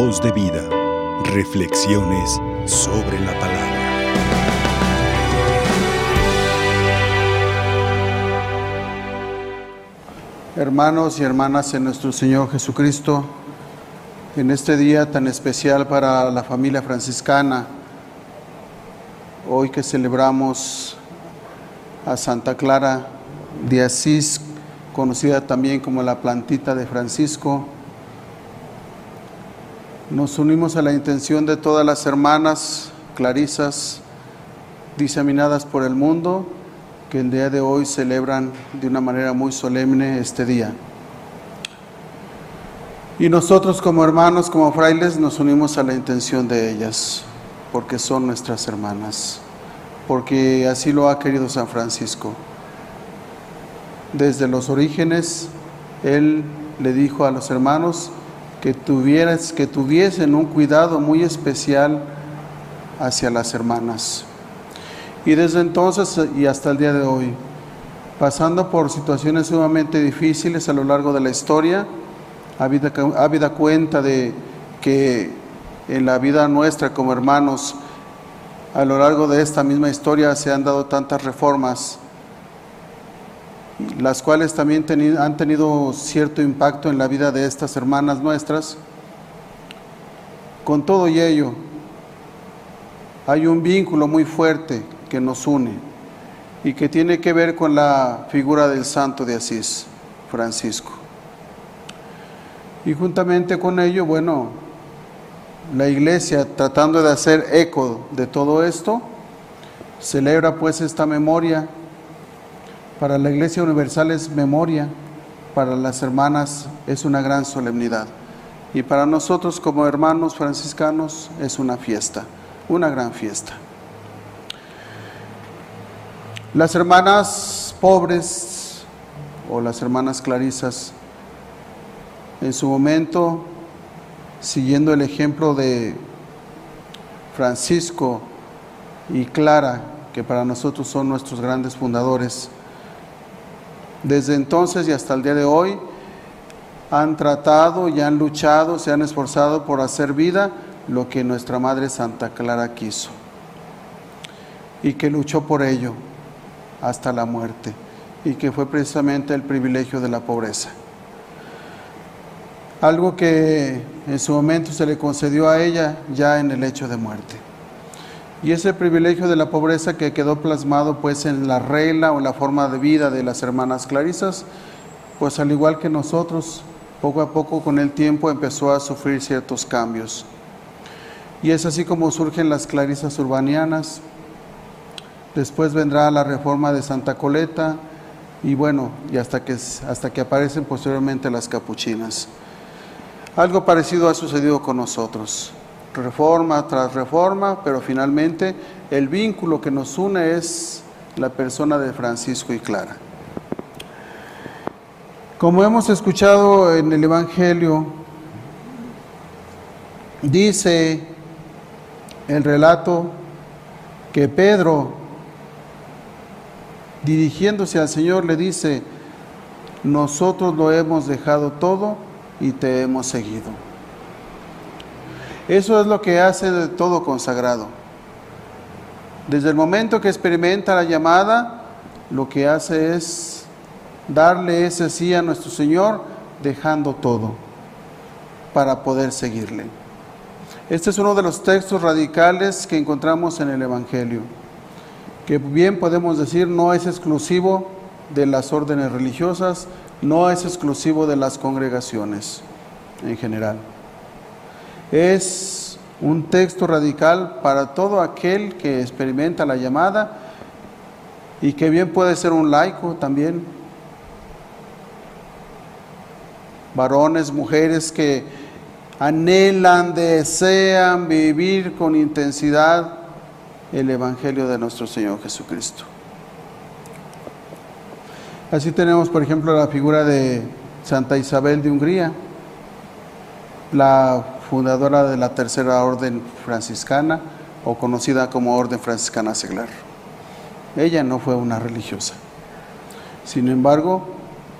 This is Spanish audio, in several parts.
Voz de vida. Reflexiones sobre la palabra. Hermanos y hermanas en nuestro Señor Jesucristo, en este día tan especial para la familia franciscana, hoy que celebramos a Santa Clara de Asís, conocida también como la plantita de Francisco, nos unimos a la intención de todas las hermanas clarisas diseminadas por el mundo que el día de hoy celebran de una manera muy solemne este día. Y nosotros como hermanos, como frailes, nos unimos a la intención de ellas, porque son nuestras hermanas, porque así lo ha querido San Francisco. Desde los orígenes, Él le dijo a los hermanos, que, tuvieras, que tuviesen un cuidado muy especial hacia las hermanas. Y desde entonces y hasta el día de hoy, pasando por situaciones sumamente difíciles a lo largo de la historia, habida, cuenta de que en la vida nuestra como hermanos, a lo largo de esta misma historia se han dado tantas reformas las cuales también han tenido cierto impacto en la vida de estas hermanas nuestras. Con todo y ello, hay un vínculo muy fuerte que nos une y que tiene que ver con la figura del santo de Asís, Francisco. Y juntamente con ello, bueno, la iglesia tratando de hacer eco de todo esto, celebra pues esta memoria para la Iglesia Universal es memoria, para las hermanas es una gran solemnidad y para nosotros como hermanos franciscanos es una fiesta, una gran fiesta. Las hermanas pobres o las hermanas clarisas, en su momento, siguiendo el ejemplo de Francisco y Clara, que para nosotros son nuestros grandes fundadores, desde entonces y hasta el día de hoy han tratado y han luchado, se han esforzado por hacer vida lo que nuestra Madre Santa Clara quiso y que luchó por ello hasta la muerte y que fue precisamente el privilegio de la pobreza. Algo que en su momento se le concedió a ella ya en el hecho de muerte. Y ese privilegio de la pobreza que quedó plasmado pues en la regla o la forma de vida de las hermanas clarisas, pues al igual que nosotros, poco a poco con el tiempo empezó a sufrir ciertos cambios. Y es así como surgen las clarisas urbanianas, después vendrá la reforma de Santa Coleta y bueno, y hasta que, hasta que aparecen posteriormente las capuchinas. Algo parecido ha sucedido con nosotros reforma tras reforma, pero finalmente el vínculo que nos une es la persona de Francisco y Clara. Como hemos escuchado en el Evangelio, dice el relato que Pedro, dirigiéndose al Señor, le dice, nosotros lo hemos dejado todo y te hemos seguido. Eso es lo que hace de todo consagrado. Desde el momento que experimenta la llamada, lo que hace es darle ese sí a nuestro Señor, dejando todo para poder seguirle. Este es uno de los textos radicales que encontramos en el Evangelio, que bien podemos decir no es exclusivo de las órdenes religiosas, no es exclusivo de las congregaciones en general es un texto radical para todo aquel que experimenta la llamada y que bien puede ser un laico también. Varones, mujeres que anhelan, desean vivir con intensidad el Evangelio de nuestro Señor Jesucristo. Así tenemos, por ejemplo, la figura de Santa Isabel de Hungría, la fundadora de la Tercera Orden Franciscana o conocida como Orden Franciscana Seglar. Ella no fue una religiosa. Sin embargo,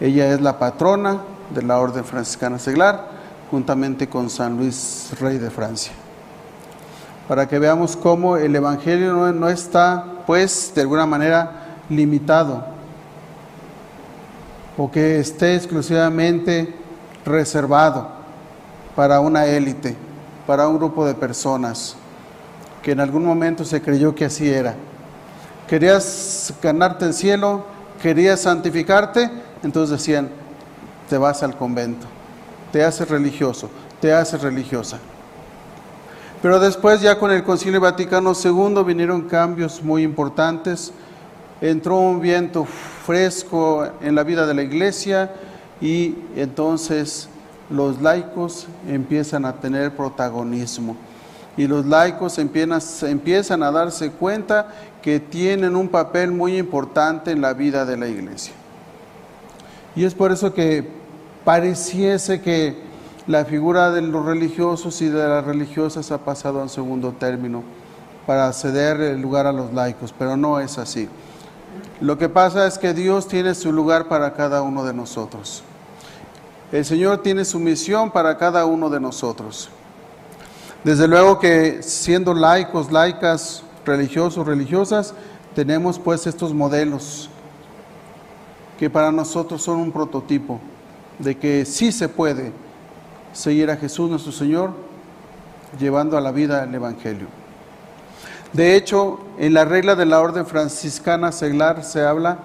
ella es la patrona de la Orden Franciscana Seglar, juntamente con San Luis, rey de Francia. Para que veamos cómo el Evangelio no, está, pues, de alguna manera limitado o que esté exclusivamente reservado para una élite, para un grupo de personas que en algún momento se creyó que así era. Querías ganarte el cielo, querías santificarte, entonces decían, te vas al convento, te haces religioso, te haces religiosa. Pero después ya con el Concilio Vaticano II vinieron cambios muy importantes, entró un viento fresco en la vida de la iglesia y entonces los laicos empiezan a tener protagonismo y los laicos empiezan, a darse cuenta que tienen un papel muy importante en la vida de la iglesia. Y es por eso que pareciese que la figura de los religiosos y de las religiosas ha pasado a un segundo término para ceder el lugar a los laicos, pero no es así. Lo que pasa es que Dios tiene su lugar para cada uno de nosotros. El Señor tiene su misión para cada uno de nosotros. Desde luego que siendo laicos, laicas, religiosos, religiosas, tenemos pues estos modelos que para nosotros son un prototipo de que sí se puede seguir a Jesús nuestro Señor llevando a la vida el Evangelio. De hecho, en la regla de la orden franciscana seglar se habla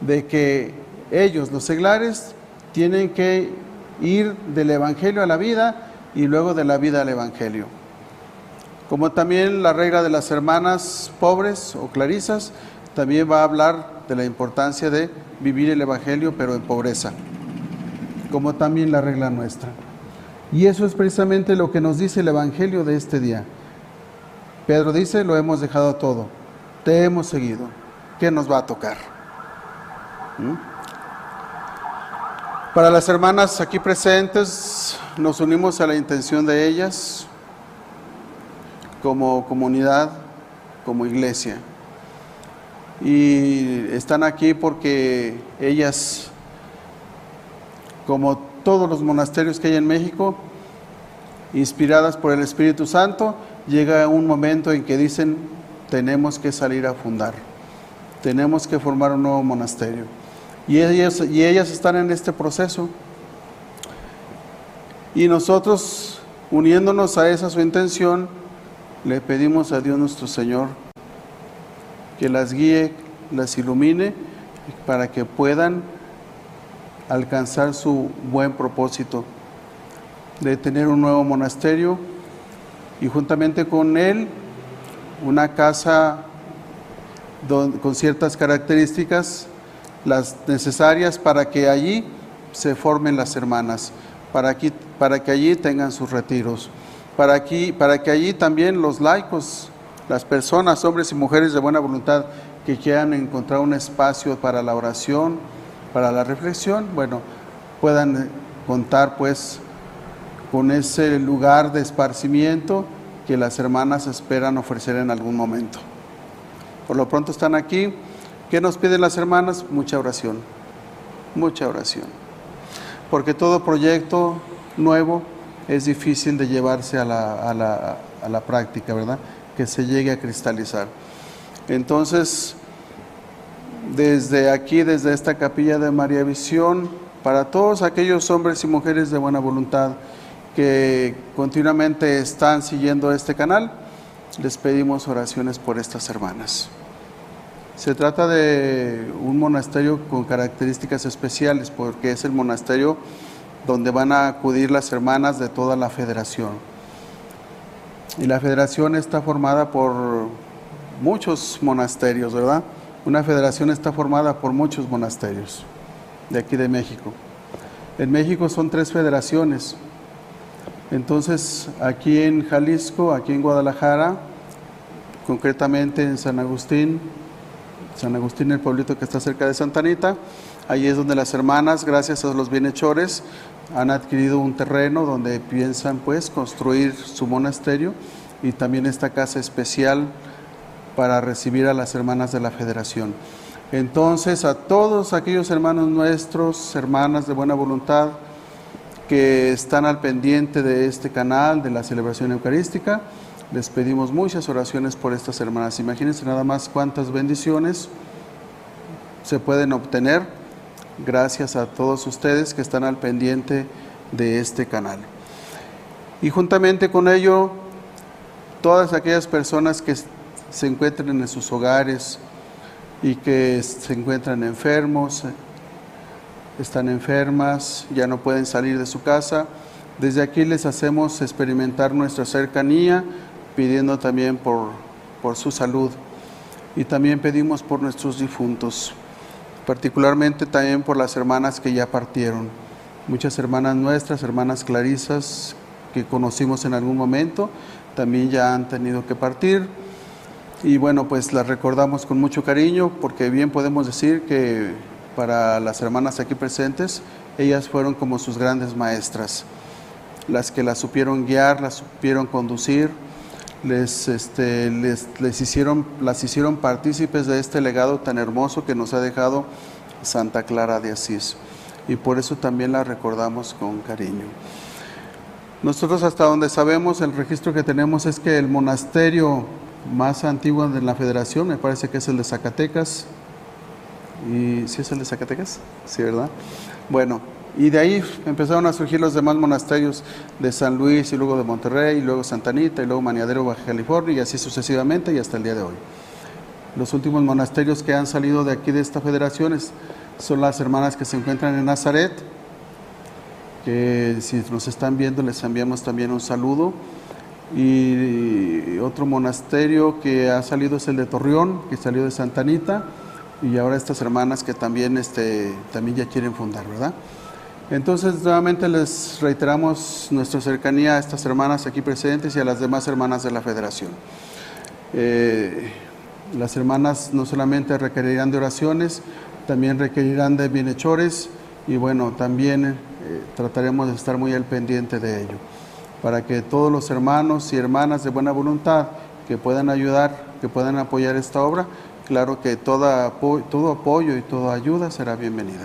de que ellos, los seglares, tienen que ir del Evangelio a la vida y luego de la vida al Evangelio. Como también la regla de las hermanas pobres o clarisas, también va a hablar de la importancia de vivir el Evangelio pero en pobreza, como también la regla nuestra. Y eso es precisamente lo que nos dice el Evangelio de este día. Pedro dice, lo hemos dejado todo, te hemos seguido, ¿qué nos va a tocar? ¿Mm? Para las hermanas aquí presentes, nos unimos a la intención de ellas como comunidad, como iglesia. Y están aquí porque ellas, como todos los monasterios que hay en México, inspiradas por el Espíritu Santo, llega un momento en que dicen, tenemos que salir a fundar, tenemos que formar un nuevo monasterio. Y ellas, y ellas están en este proceso. Y nosotros, uniéndonos a esa su intención, le pedimos a Dios nuestro Señor que las guíe, las ilumine, para que puedan alcanzar su buen propósito de tener un nuevo monasterio y juntamente con él una casa con ciertas características, las necesarias para que allí se formen las hermanas, para, aquí, para que allí tengan sus retiros, para, aquí, para que allí también los laicos, las personas, hombres y mujeres de buena voluntad que quieran encontrar un espacio para la oración, para la reflexión, bueno, puedan contar pues con ese lugar de esparcimiento que las hermanas esperan ofrecer en algún momento. Por lo pronto están aquí. ¿Qué nos piden las hermanas? Mucha oración, mucha oración. Porque todo proyecto nuevo es difícil de llevarse a la, a la, a la práctica, ¿verdad? Que se llegue a cristalizar. Entonces, desde aquí, desde esta capilla de María Visión, para todos aquellos hombres y mujeres de buena voluntad, que continuamente están siguiendo este canal, les pedimos oraciones por estas hermanas. Se trata de un monasterio con características especiales porque es el monasterio donde van a acudir las hermanas de toda la federación. Y la federación está formada por muchos monasterios, ¿verdad? Una federación está formada por muchos monasterios de aquí de México. En México son tres federaciones, entonces, aquí en Jalisco, aquí en Guadalajara, concretamente en San Agustín, San Agustín, el pueblito que está cerca de Santa Anita, ahí es donde las hermanas, gracias a los bienhechores, han adquirido un terreno donde piensan pues construir su monasterio y también esta casa especial para recibir a las hermanas de la federación. Entonces, a todos aquellos hermanos nuestros, hermanas de buena voluntad, que están al pendiente de este canal de la celebración eucarística. Les pedimos muchas oraciones por estas hermanas. Imagínense nada más cuántas bendiciones se pueden obtener gracias a todos ustedes que están al pendiente de este canal. Y juntamente con ello, todas aquellas personas que se encuentran en sus hogares y que se encuentran enfermos, están enfermas, ya no pueden salir de su casa. Desde aquí les hacemos experimentar nuestra cercanía, pidiendo también por, por su salud. Y también pedimos por nuestros difuntos, particularmente también por las hermanas que ya partieron. Muchas hermanas nuestras, hermanas clarisas que conocimos en algún momento, también ya han tenido que partir. Y bueno, pues las recordamos con mucho cariño porque bien podemos decir que para las hermanas aquí presentes, ellas fueron como sus grandes maestras, las que las supieron guiar, las supieron conducir, les, este, les, les hicieron, las hicieron partícipes de este legado tan hermoso que nos ha dejado Santa Clara de Asís. Y por eso también la recordamos con cariño. Nosotros hasta donde sabemos, el registro que tenemos es que el monasterio más antiguo de la federación, me parece que es el de Zacatecas, ¿Y si es el de Zacatecas? Sí, ¿verdad? Bueno, y de ahí empezaron a surgir los demás monasterios de San Luis y luego de Monterrey, y luego Santa Anita y luego Maniadero, Baja California y así sucesivamente y hasta el día de hoy. Los últimos monasterios que han salido de aquí de esta federación son las hermanas que se encuentran en Nazaret, que si nos están viendo les enviamos también un saludo. Y otro monasterio que ha salido es el de Torreón, que salió de Santa Anita y ahora estas hermanas que también, este, también ya quieren fundar, ¿verdad? Entonces, nuevamente les reiteramos nuestra cercanía a estas hermanas aquí presentes y a las demás hermanas de la federación. Eh, las hermanas no solamente requerirán de oraciones, también requerirán de bienhechores y bueno, también eh, trataremos de estar muy al pendiente de ello, para que todos los hermanos y hermanas de buena voluntad que puedan ayudar, que puedan apoyar esta obra, claro que todo apoyo y toda ayuda será bienvenida.